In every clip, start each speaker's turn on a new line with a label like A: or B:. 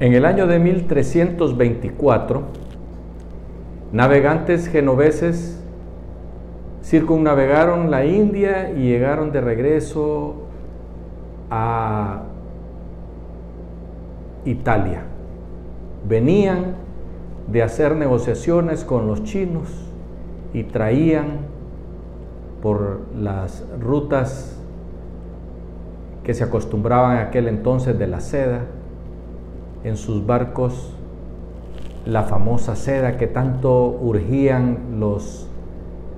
A: En el año de 1324, navegantes genoveses circunnavegaron la India y llegaron de regreso a Italia. Venían de hacer negociaciones con los chinos y traían por las rutas que se acostumbraban en aquel entonces de la seda, en sus barcos la famosa seda que tanto urgían los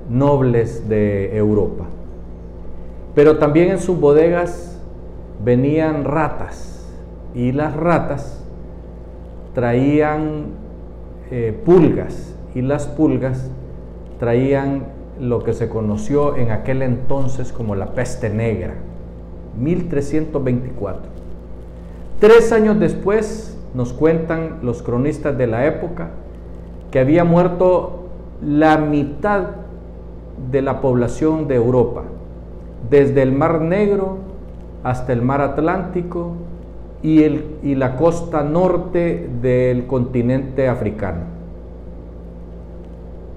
A: nobles de Europa. Pero también en sus bodegas venían ratas y las ratas traían eh, pulgas y las pulgas traían lo que se conoció en aquel entonces como la peste negra, 1324. Tres años después nos cuentan los cronistas de la época que había muerto la mitad de la población de Europa, desde el Mar Negro hasta el Mar Atlántico y, el, y la costa norte del continente africano.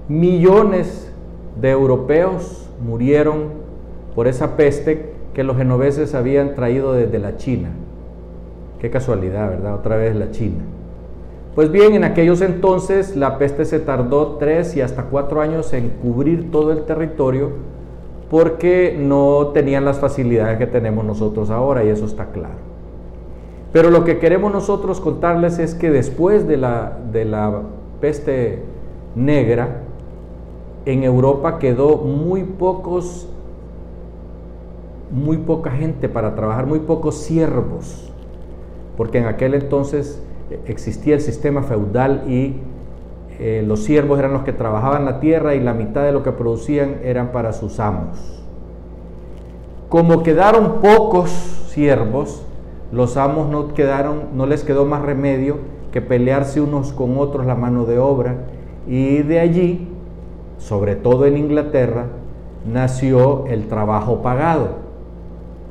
A: Millones de europeos murieron por esa peste que los genoveses habían traído desde la China. Qué casualidad, ¿verdad? Otra vez la China. Pues bien, en aquellos entonces la peste se tardó tres y hasta cuatro años en cubrir todo el territorio porque no tenían las facilidades que tenemos nosotros ahora y eso está claro. Pero lo que queremos nosotros contarles es que después de la, de la peste negra, en Europa quedó muy pocos, muy poca gente para trabajar, muy pocos siervos, porque en aquel entonces existía el sistema feudal y eh, los siervos eran los que trabajaban la tierra y la mitad de lo que producían eran para sus amos. Como quedaron pocos siervos, los amos no, quedaron, no les quedó más remedio que pelearse unos con otros la mano de obra y de allí sobre todo en Inglaterra, nació el trabajo pagado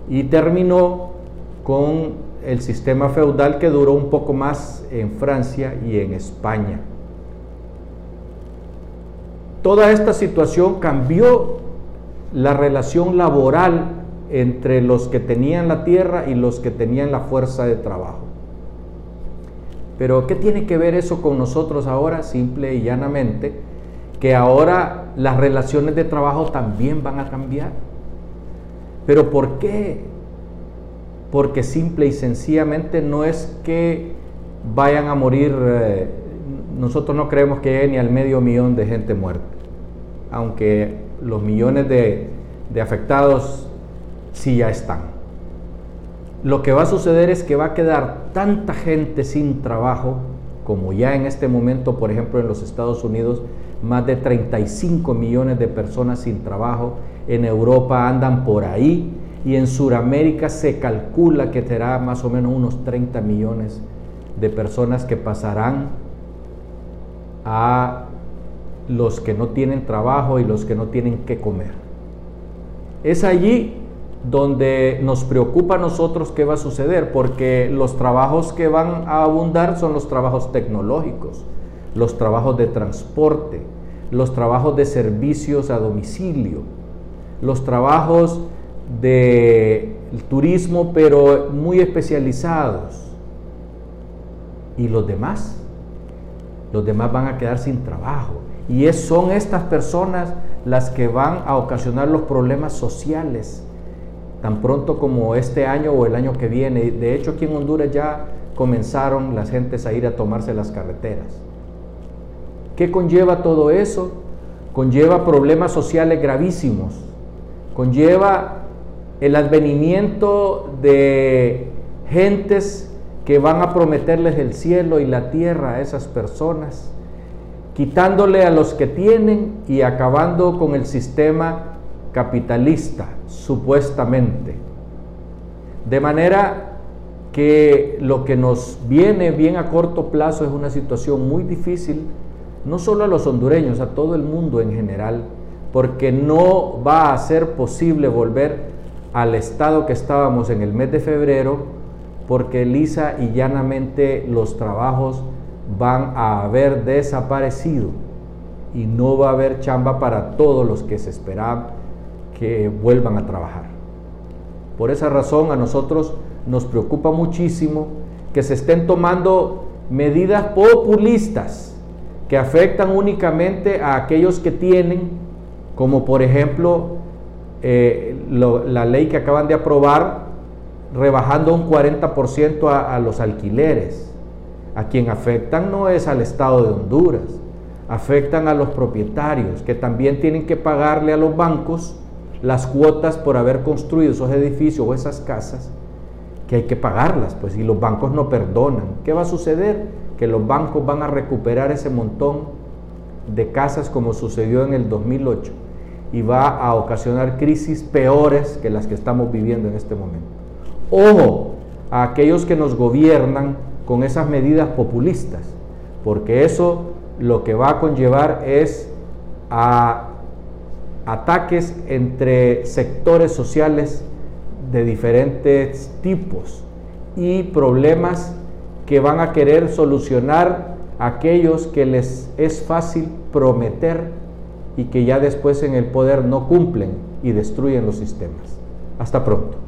A: y terminó con el sistema feudal que duró un poco más en Francia y en España. Toda esta situación cambió la relación laboral entre los que tenían la tierra y los que tenían la fuerza de trabajo. Pero ¿qué tiene que ver eso con nosotros ahora? Simple y llanamente, que ahora las relaciones de trabajo también van a cambiar. ¿Pero por qué? Porque simple y sencillamente no es que vayan a morir, eh, nosotros no creemos que llegue ni al medio millón de gente muerta, aunque los millones de, de afectados sí ya están. Lo que va a suceder es que va a quedar tanta gente sin trabajo, como ya en este momento, por ejemplo, en los Estados Unidos, más de 35 millones de personas sin trabajo, en Europa andan por ahí y en Sudamérica se calcula que será más o menos unos 30 millones de personas que pasarán a los que no tienen trabajo y los que no tienen que comer. Es allí donde nos preocupa a nosotros qué va a suceder, porque los trabajos que van a abundar son los trabajos tecnológicos, los trabajos de transporte, los trabajos de servicios a domicilio, los trabajos de turismo, pero muy especializados. ¿Y los demás? Los demás van a quedar sin trabajo. Y es, son estas personas las que van a ocasionar los problemas sociales tan pronto como este año o el año que viene. De hecho, aquí en Honduras ya comenzaron las gentes a ir a tomarse las carreteras. ¿Qué conlleva todo eso? Conlleva problemas sociales gravísimos, conlleva el advenimiento de gentes que van a prometerles el cielo y la tierra a esas personas, quitándole a los que tienen y acabando con el sistema capitalista, supuestamente. De manera que lo que nos viene bien a corto plazo es una situación muy difícil no solo a los hondureños, a todo el mundo en general, porque no va a ser posible volver al estado que estábamos en el mes de febrero porque lisa y llanamente los trabajos van a haber desaparecido y no va a haber chamba para todos los que se esperan que vuelvan a trabajar. Por esa razón a nosotros nos preocupa muchísimo que se estén tomando medidas populistas que afectan únicamente a aquellos que tienen, como por ejemplo eh, la ley que acaban de aprobar, rebajando un 40% a, a los alquileres. A quien afectan no es al Estado de Honduras, afectan a los propietarios que también tienen que pagarle a los bancos las cuotas por haber construido esos edificios o esas casas, que hay que pagarlas, pues, y los bancos no perdonan. ¿Qué va a suceder? Que los bancos van a recuperar ese montón de casas como sucedió en el 2008 y va a ocasionar crisis peores que las que estamos viviendo en este momento. Ojo a aquellos que nos gobiernan con esas medidas populistas, porque eso lo que va a conllevar es a ataques entre sectores sociales de diferentes tipos y problemas que van a querer solucionar aquellos que les es fácil prometer y que ya después en el poder no cumplen y destruyen los sistemas. Hasta pronto.